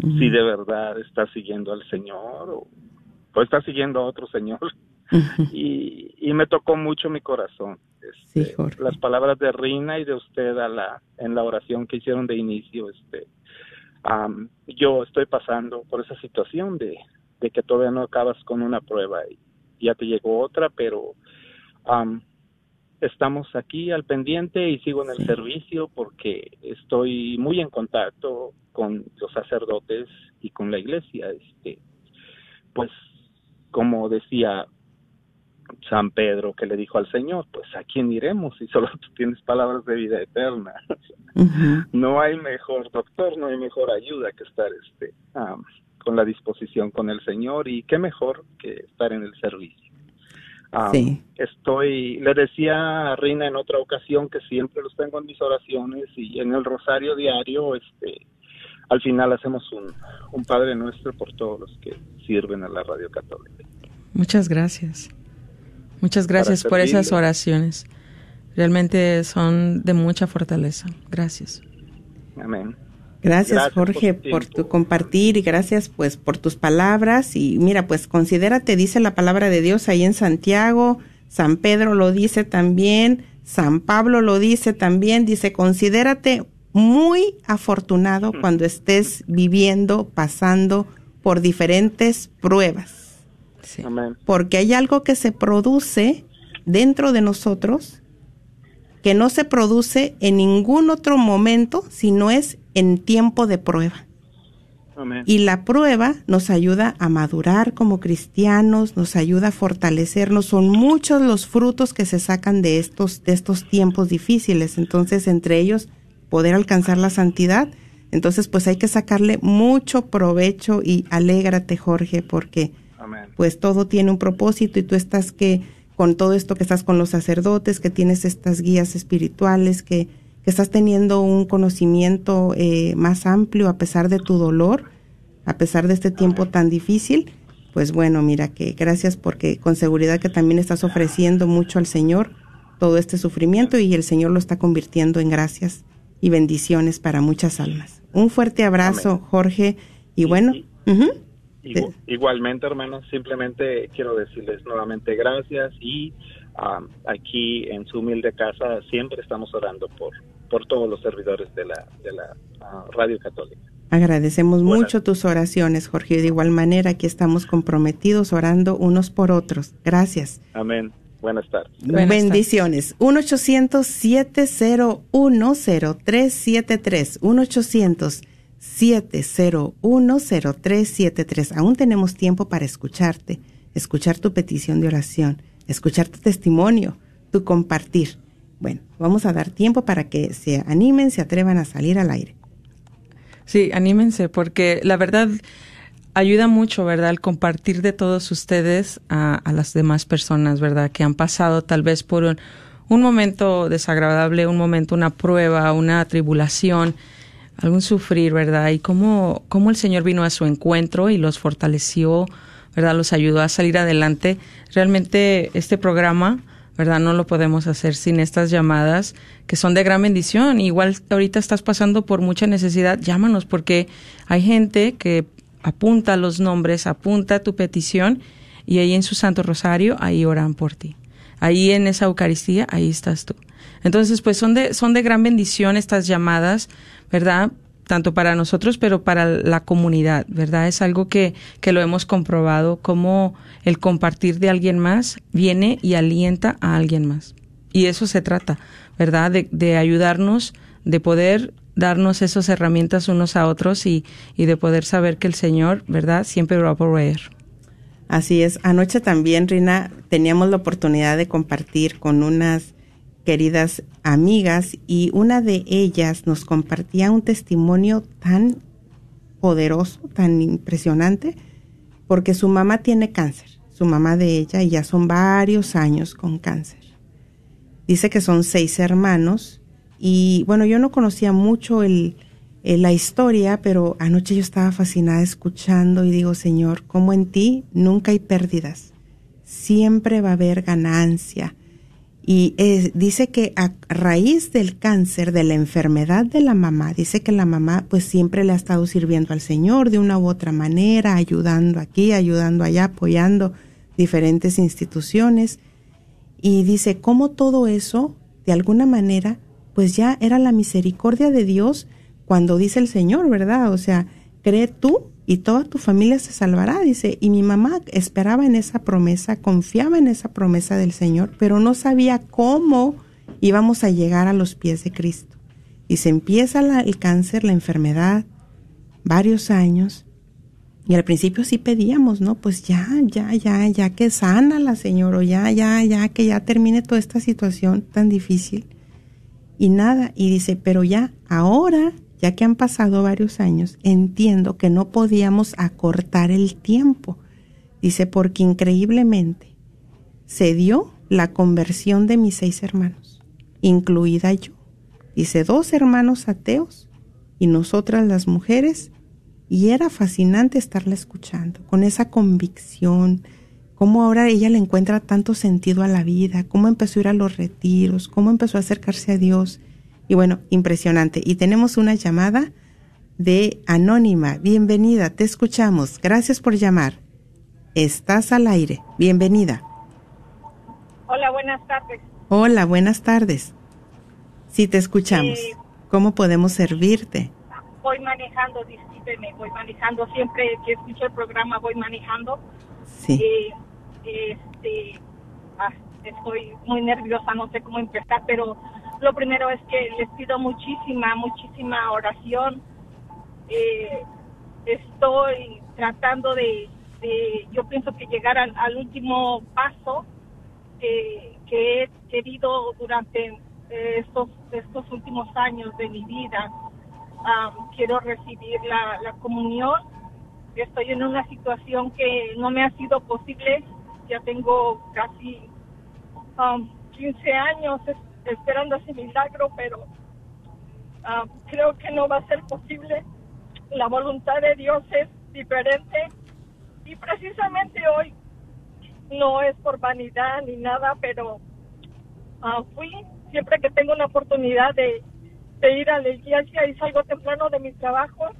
si de verdad estás siguiendo al Señor o, o estás siguiendo a otro Señor y, y me tocó mucho mi corazón este, Sí, Jorge. las palabras de Rina y de usted a la en la oración que hicieron de inicio este yo estoy pasando por esa situación de, de que todavía no acabas con una prueba y ya te llegó otra pero am, estamos aquí al pendiente y sigo en el servicio porque estoy muy en contacto con los sacerdotes y con la iglesia este pues como decía San Pedro que le dijo al Señor, pues a quién iremos si solo tú tienes palabras de vida eterna. No hay mejor doctor, no hay mejor ayuda que estar este am, con la disposición con el Señor y qué mejor que estar en el servicio. Sí. Estoy, le decía a Reina en otra ocasión que siempre los tengo en mis oraciones y en el rosario diario, este, al final hacemos un, un Padre Nuestro por todos los que sirven a la Radio Católica. Muchas gracias. Muchas gracias por esas oraciones. Realmente son de mucha fortaleza. Gracias. Amén. Gracias, Jorge por, tu compartir y gracias pues por tus palabras y mira pues considérate dice la palabra de Dios ahí en Santiago, San Pedro lo dice también, San Pablo lo dice también, dice considérate muy afortunado cuando estés viviendo, pasando por diferentes pruebas. Porque hay algo que se produce dentro de nosotros que no se produce en ningún otro momento si no es en tiempo de prueba. Y la prueba nos ayuda a madurar como cristianos, nos ayuda a fortalecernos. Son muchos los frutos que se sacan de estos, de estos tiempos difíciles. Entonces, entre ellos, poder alcanzar la santidad. Entonces, pues hay que sacarle mucho provecho y alégrate, Jorge, porque pues todo tiene un propósito y tú estás que con todo esto que estás con los sacerdotes, que tienes estas guías espirituales, que que estás teniendo un conocimiento eh, más amplio a pesar de tu dolor, a pesar de este tiempo tan difícil, pues bueno, mira que gracias porque con seguridad que también estás ofreciendo mucho al Señor todo este sufrimiento y el Señor lo está convirtiendo en gracias y bendiciones para muchas almas. Un fuerte abrazo, Jorge, y bueno. Igualmente, hermanos, simplemente quiero decirles nuevamente gracias y aquí en su humilde casa siempre estamos orando por, por todos los servidores de la, de la ah, Radio Católica. Agradecemos mucho tus oraciones, Jorge. De igual manera, aquí estamos comprometidos orando unos por otros. Gracias. Amén. Buenas tardes. Bendiciones. 1-800-701-0373. 1-800-701-0373. Aún tenemos tiempo para escucharte, escuchar tu petición de oración, escuchar tu testimonio, tu compartir. Bueno, vamos a dar tiempo para que se animen, se atrevan a salir al aire. Sí, anímense, porque la verdad ayuda mucho, ¿verdad? El compartir de todos ustedes a, las demás personas, ¿verdad? Que han pasado tal vez por un, un momento desagradable, un momento, una prueba, una tribulación, algún sufrir, ¿verdad? Y cómo, cómo el Señor vino a su encuentro y los fortaleció, ¿verdad? Los ayudó a salir adelante. Realmente este programa ¿verdad? No lo podemos hacer sin estas llamadas que son de gran bendición. Igual ahorita estás pasando por mucha necesidad, llámanos porque hay gente que apunta los nombres, apunta tu petición y ahí en su Santo Rosario, ahí oran por ti. Ahí en esa Eucaristía, ahí estás tú. Entonces, pues son de, son de gran bendición estas llamadas, ¿verdad? tanto para nosotros, pero para la comunidad, ¿verdad? Es algo que, que lo hemos comprobado, como el compartir de alguien más viene y alienta a alguien más. Y eso se trata, ¿verdad? De, de ayudarnos, de poder darnos esas herramientas unos a otros y, y de poder saber que el Señor, ¿verdad? Siempre va a proveer. Así es. Anoche también, Rina, teníamos la oportunidad de compartir con unas queridas amigas y una de ellas nos compartía un testimonio tan poderoso, tan impresionante, porque su mamá tiene cáncer, su mamá de ella, y ya son varios años con cáncer. Dice que son seis hermanos y bueno, yo no conocía mucho el, la historia, pero anoche yo estaba fascinada escuchando y digo, Señor, como en ti nunca hay pérdidas, siempre va a haber ganancia y eh, dice que a raíz del cáncer, de la enfermedad de la mamá, dice que la mamá pues siempre le ha estado sirviendo al Señor de una u otra manera, ayudando aquí, ayudando allá, apoyando diferentes instituciones. Y dice cómo todo eso, de alguna manera, pues ya era la misericordia de Dios cuando dice el Señor, ¿verdad? O sea, cree tú y toda tu familia se salvará, dice. Y mi mamá esperaba en esa promesa, confiaba en esa promesa del Señor, pero no sabía cómo íbamos a llegar a los pies de Cristo. Y se empieza el cáncer, la enfermedad, varios años. Y al principio sí pedíamos, ¿no? Pues ya, ya, ya, ya que sana la Señora, o ya, ya, ya, que ya termine toda esta situación tan difícil. Y nada, y dice, pero ya, ahora ya que han pasado varios años, entiendo que no podíamos acortar el tiempo. Dice, porque increíblemente se dio la conversión de mis seis hermanos, incluida yo. Dice, dos hermanos ateos y nosotras las mujeres, y era fascinante estarla escuchando, con esa convicción, cómo ahora ella le encuentra tanto sentido a la vida, cómo empezó a ir a los retiros, cómo empezó a acercarse a Dios y bueno, impresionante. Y tenemos una llamada de Anónima. Bienvenida, te escuchamos. Gracias por llamar. Estás al aire. Bienvenida. Hola, buenas tardes. Hola, buenas tardes. Sí, te escuchamos. Eh, ¿Cómo podemos servirte? Voy manejando, discúlpeme, voy manejando. Siempre que escucho el programa voy manejando. Sí. Eh, este, ah, estoy muy nerviosa, no sé cómo empezar, pero lo primero es que les pido muchísima, muchísima oración. Eh, estoy tratando de, de, yo pienso que llegar al, último paso que, he querido durante eh, estos, estos últimos años de mi vida. Um, quiero recibir la, la comunión. Estoy en una situación que no me ha sido posible. Ya tengo casi um, 15 años esperando ese milagro, pero um, creo que no va a ser posible. La voluntad de Dios es diferente y precisamente hoy no es por vanidad ni nada, pero ah, fui siempre que tengo una oportunidad de, de ir a la iglesia y salgo temprano de mi trabajo,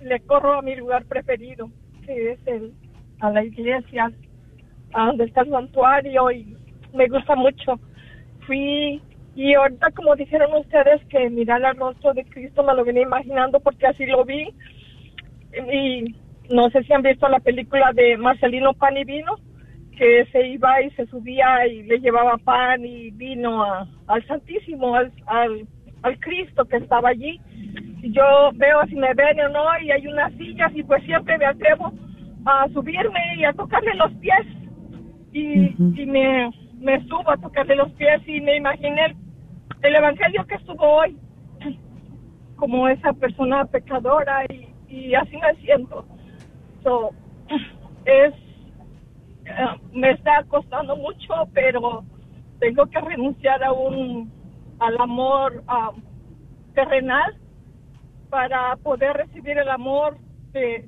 le corro a mi lugar preferido, que es el, a la iglesia, a donde está el santuario y me gusta mucho. Fui y ahorita como dijeron ustedes que mirar el rostro de Cristo me lo venía imaginando porque así lo vi y no sé si han visto la película de Marcelino Pan y Vino, que se iba y se subía y le llevaba pan y vino a- al Santísimo, al, al, al Cristo que estaba allí. Y yo veo si me ven o no, y hay unas sillas, y pues siempre me atrevo a subirme y a tocarle los pies. Y, y me, me subo a tocarle los pies y me imaginé el, el evangelio que estuvo hoy como esa persona pecadora y, y así me siento. So, es, eh, me está costando mucho, pero tengo que renunciar a un, al amor ah, terrenal para poder recibir el amor que,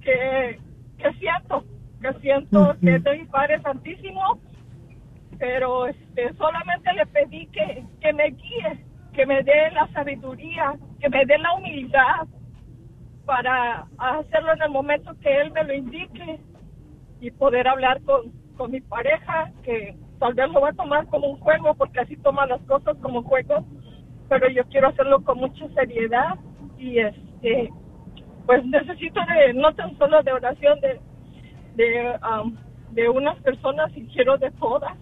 que, que siento, que siento que es de mi Padre Santísimo, pero este, solamente le pedí que, que me guíe, que me dé la sabiduría, que me dé la humildad para hacerlo en el momento que Él me lo indique y poder hablar con, con mi pareja, que tal vez lo va a tomar como un juego, porque así toma las cosas como juego, pero yo quiero hacerlo con mucha seriedad y este pues necesito de no tan solo de oración de de, um, de unas personas y quiero de todas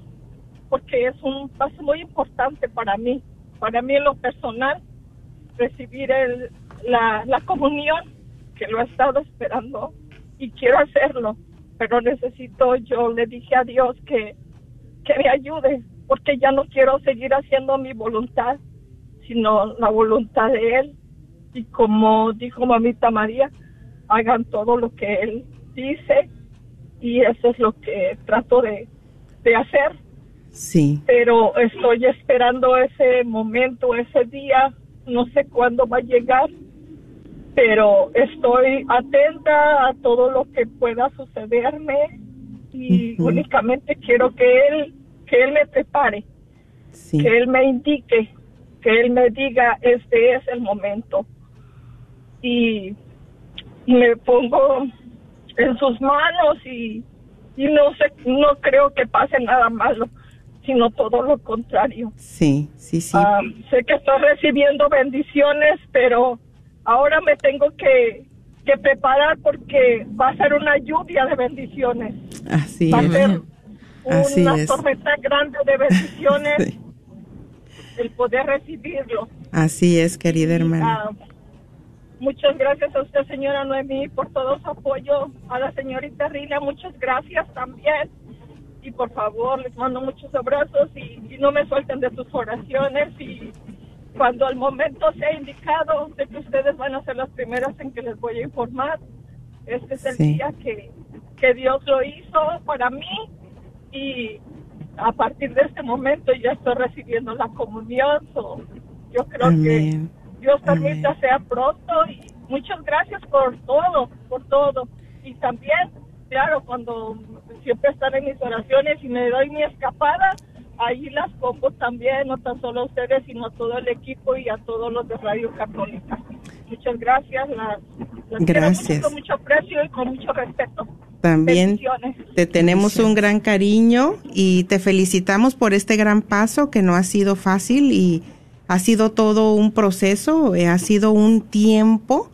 porque es un paso muy importante para mí. Para mí en lo personal recibir el, la, la comunión que lo he estado esperando y quiero hacerlo pero necesito yo le dije a Dios que que me ayude porque ya no quiero seguir haciendo mi voluntad sino la voluntad de él. Y como dijo mamita María, hagan todo lo que él dice y eso es lo que trato de, de hacer, Sí. pero estoy esperando ese momento, ese día, no sé cuándo va a llegar, pero estoy atenta a todo lo que pueda sucederme y únicamente quiero que él, que él me prepare, Sí. que él me indique, que él me diga este es el momento y me pongo en sus manos y, y no sé, no creo que pase nada malo, sino todo lo contrario. Sí, sí, sí. Ah, sé que estoy recibiendo bendiciones, pero ahora me tengo que, que preparar porque va a ser una lluvia de bendiciones. Así va a ser es. Así una es. tormenta grande de bendiciones Sí. el poder recibirlo. Así es, querida hermana. Ah, muchas gracias a usted, señora Noemí, por todo su apoyo. A la señorita Rila, muchas gracias también. Y por favor, les mando muchos abrazos y, y no me suelten de sus oraciones. Y cuando el momento sea indicado de que ustedes van a ser las primeras en que les voy a informar, este es el Sí. día que, que Dios lo hizo para mí. Y a partir de este momento ya estoy recibiendo la comunión. so, yo creo que. Dios permita sea pronto y muchas gracias por todo, por todo. Y también, claro, cuando siempre están en mis oraciones y me doy mi escapada, ahí las pongo también, no tan solo a ustedes, sino a todo el equipo y a todos los de Radio Católica. muchas gracias. Las, las Gracias. mucho, con mucho aprecio y con mucho respeto. También te tenemos un gran cariño y te felicitamos por este gran paso que no ha sido fácil y ha sido todo un proceso, eh, ha sido un tiempo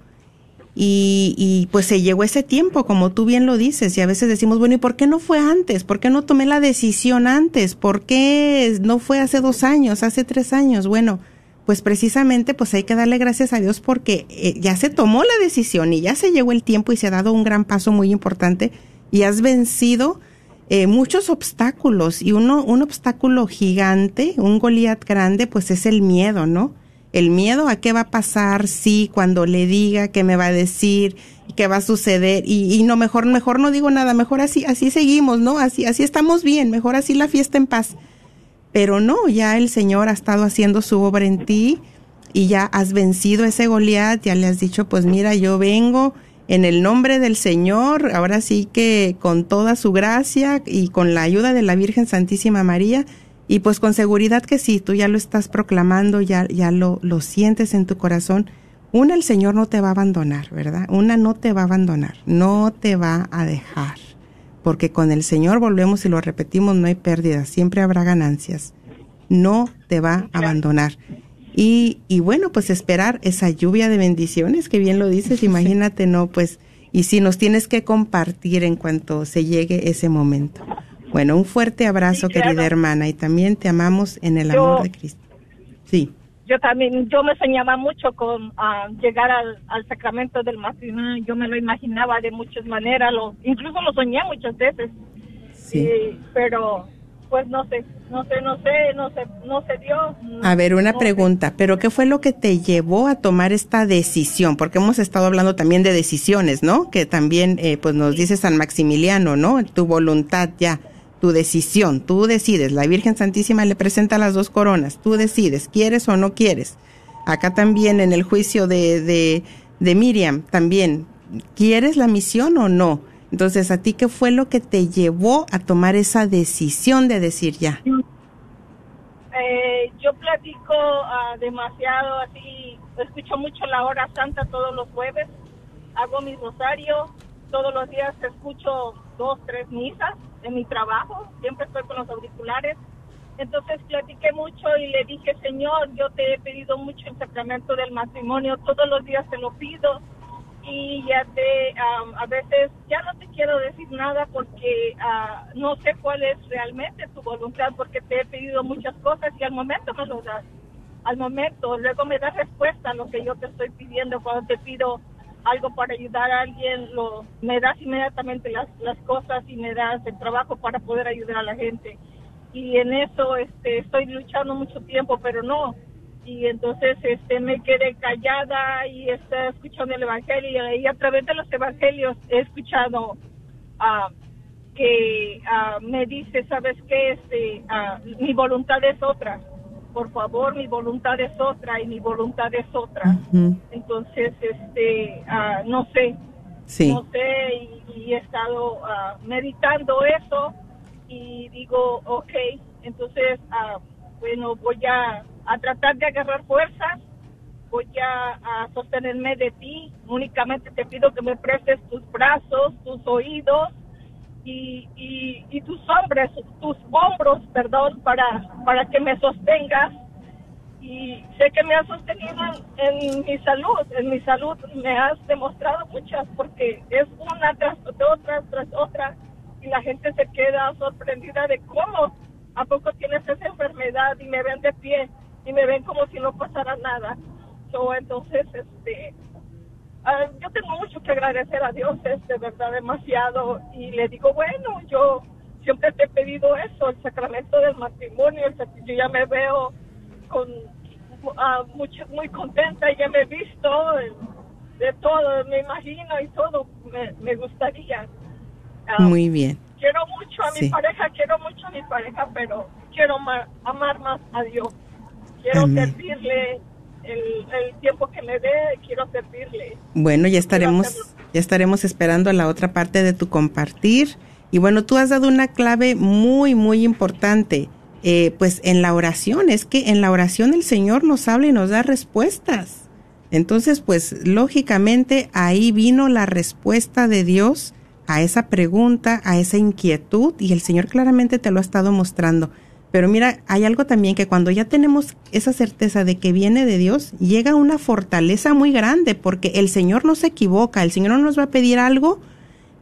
y, y pues se llegó ese tiempo, como tú bien lo dices, y a veces decimos, bueno, ¿y por qué no fue antes? ¿Por qué no tomé la decisión antes? ¿Por qué no fue hace dos años, hace tres años? Bueno, pues precisamente pues hay que darle gracias a Dios porque eh, ya se tomó la decisión y ya se llegó el tiempo y se ha dado un gran paso muy importante y has vencido eh, muchos obstáculos y uno un obstáculo gigante, un Goliat grande, pues es el miedo, ¿no? El miedo a qué va a pasar si cuando le diga qué me va a decir qué va a suceder y, y no mejor mejor no digo nada, mejor así así seguimos, ¿no? Así así estamos bien, mejor así la fiesta en paz. Pero no, ya el Señor ha estado haciendo su obra en ti y ya has vencido ese Goliat, ya le has dicho, pues mira, yo vengo en el nombre del Señor, ahora sí que con toda su gracia y con la ayuda de la Virgen Santísima María, y pues con seguridad que sí, tú ya lo estás proclamando, ya, ya lo, lo sientes en tu corazón. Una, el Señor no te va a abandonar, ¿verdad? Una no te va a abandonar, no te va a dejar. Porque con el Señor volvemos y lo repetimos, no hay pérdida, siempre habrá ganancias. No te va a abandonar. Y, y bueno, pues esperar esa lluvia de bendiciones, que bien lo dices, imagínate, no, pues, y si nos tienes que compartir en cuanto se llegue ese momento. Bueno, un fuerte abrazo, Sí, claro. querida hermana, y también te amamos en el Yo- amor de Cristo. Sí, Yo también, yo me soñaba mucho con ah, llegar al, al sacramento del matrimonio. Yo me lo imaginaba de muchas maneras, lo, incluso lo soñé muchas veces. sí. Y- pero, pues no sé, no sé, no sé, no sé, no se dio. A ver, una No sé. pregunta, pero ¿qué fue lo que te llevó a tomar esta decisión? Porque hemos estado hablando también de decisiones, ¿no? Que también, eh, pues nos dice San Maximiliano, ¿no? Tu voluntad ya, tu decisión, tú decides. La Virgen Santísima le presenta las dos coronas, tú decides, ¿quieres o no quieres? Acá también en el juicio de, de, de Miriam, también, ¿quieres la misión o no? Entonces, ¿a ti qué fue lo que te llevó a tomar esa decisión de decir ya? Eh, yo platico ah, demasiado así, escucho mucho la hora santa todos los jueves, hago mi rosario, todos los días escucho dos, tres misas en mi trabajo, siempre estoy con los auriculares. Entonces platiqué mucho y le dije, Señor, yo te he pedido mucho el sacramento del matrimonio, todos los días te lo pido y ya te, a veces ya no te quiero decir nada porque ah, no sé cuál es realmente tu voluntad porque te he pedido muchas cosas y al momento me lo das, al momento, luego me das respuesta a lo que yo te estoy pidiendo cuando te pido algo para ayudar a alguien, lo, me das inmediatamente las, las cosas y me das el trabajo para poder ayudar a la gente. Y en eso este, estoy luchando mucho tiempo, pero no, y entonces este me quedé callada y estaba escuchando el evangelio. Y a través de los evangelios he escuchado ah, que ah, me dice sabes qué este ah, mi voluntad es otra por favor mi voluntad es otra y mi voluntad es otra. Entonces este ah, no sé. Sí. no sé y, y he estado ah, meditando eso y digo ok entonces ah, bueno voy a, a tratar de agarrar fuerzas voy a, a sostenerme de ti. Únicamente te pido que me prestes tus brazos tus oídos y, y, tus hombres tus hombros perdón para para que me sostengas y sé que me has sostenido en, en mi salud, en mi salud me has demostrado muchas porque es una tras otra tras otra y la gente se queda sorprendida de cómo a poco tienes esa enfermedad y me ven de pie y me ven como si no pasara nada. So, entonces, este, ah, yo tengo mucho que agradecer a Dios, es de verdad demasiado y le digo, bueno, yo siempre te he pedido eso, el sacramento del matrimonio, yo ya me veo con ah, mucho, muy contenta, ya me he visto de todo, me imagino y todo, me, me gustaría. Ah, Muy bien. quiero mucho a mi Sí. pareja, quiero mucho a mi pareja, pero quiero ma- amar más a Dios. Quiero Amén. servirle el, el tiempo que me dé, quiero servirle. Bueno, ya estaremos, ya estaremos esperando la otra parte de tu compartir. Y bueno, tú has dado una clave muy, muy importante. Eh, pues en la oración, es que en la oración el Señor nos habla y nos da respuestas. Entonces, pues lógicamente ahí vino la respuesta de Dios a esa pregunta, a esa inquietud, y el Señor claramente te lo ha estado mostrando. Pero mira, hay algo también que cuando ya tenemos esa certeza de que viene de Dios, llega una fortaleza muy grande, porque el Señor no se equivoca, el Señor no nos va a pedir algo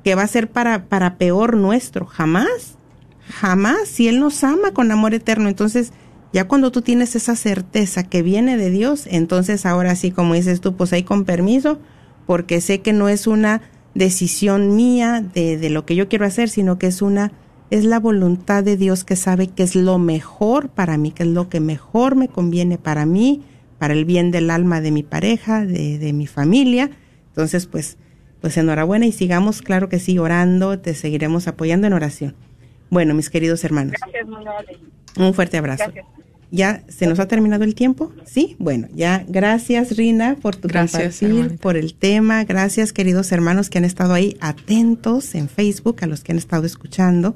que va a ser para, para peor nuestro, jamás, jamás, si Él nos ama con amor eterno. Entonces, ya cuando tú tienes esa certeza que viene de Dios, entonces ahora sí, como dices tú, pues ahí con permiso, porque sé que no es una decisión mía de, de lo que yo quiero hacer, sino que es una, es la voluntad de Dios que sabe que es lo mejor para mí, que es lo que mejor me conviene para mí, para el bien del alma de mi pareja, de, de mi familia. Entonces, pues, pues enhorabuena y sigamos, claro que sí, orando, te seguiremos apoyando en oración. Bueno, mis queridos hermanos. Gracias. Un fuerte abrazo. Gracias. ¿Ya se nos ha terminado el tiempo? Sí, bueno, ya gracias Rina por tu Gracias, compartir, hermanita. por el tema. Gracias queridos hermanos que han estado ahí atentos en Facebook, a los que han estado escuchando.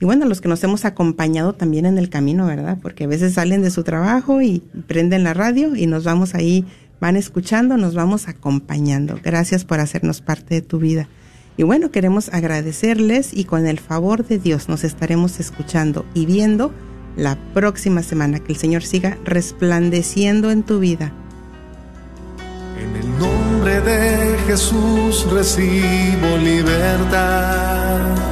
Y bueno, los que nos hemos acompañado también en el camino, ¿verdad? Porque a veces salen de su trabajo y prenden la radio y nos vamos ahí, van escuchando, nos vamos acompañando. Gracias por hacernos parte de tu vida. Y bueno, queremos agradecerles y con el favor de Dios nos estaremos escuchando y viendo la próxima semana. Que el Señor siga resplandeciendo en tu vida. En el nombre de Jesús recibo libertad.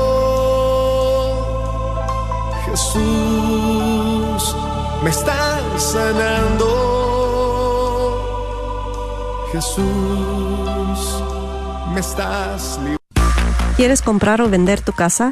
Jesús, me estás sanando. Jesús, me estás. ¿Quieres comprar o vender tu casa?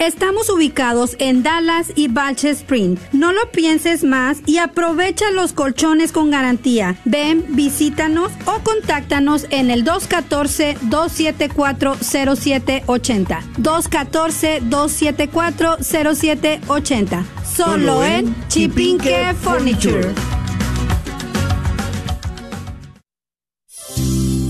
Estamos ubicados en Dallas y Balch Spring. No lo pienses más y aprovecha los colchones con garantía. Ven, visítanos o contáctanos en el 214-274-0780. 214-274-0780. Solo en Chipinque Furniture.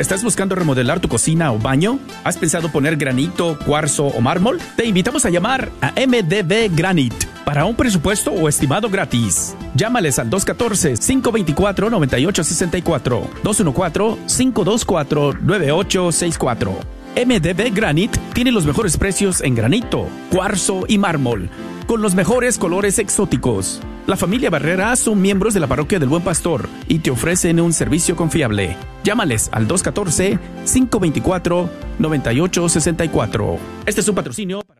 ¿Estás buscando remodelar tu cocina o baño? ¿Has pensado poner granito, cuarzo o mármol? Te invitamos a llamar a MDB Granite para un presupuesto o estimado gratis. Llámales al 214-524-9864, 214-524-9864. MDB Granite tiene los mejores precios en granito, cuarzo y mármol, con los mejores colores exóticos. La familia Barrera son miembros de la parroquia del Buen Pastor y te ofrecen un servicio confiable. Llámales al 214-524-9864. Este es un patrocinio para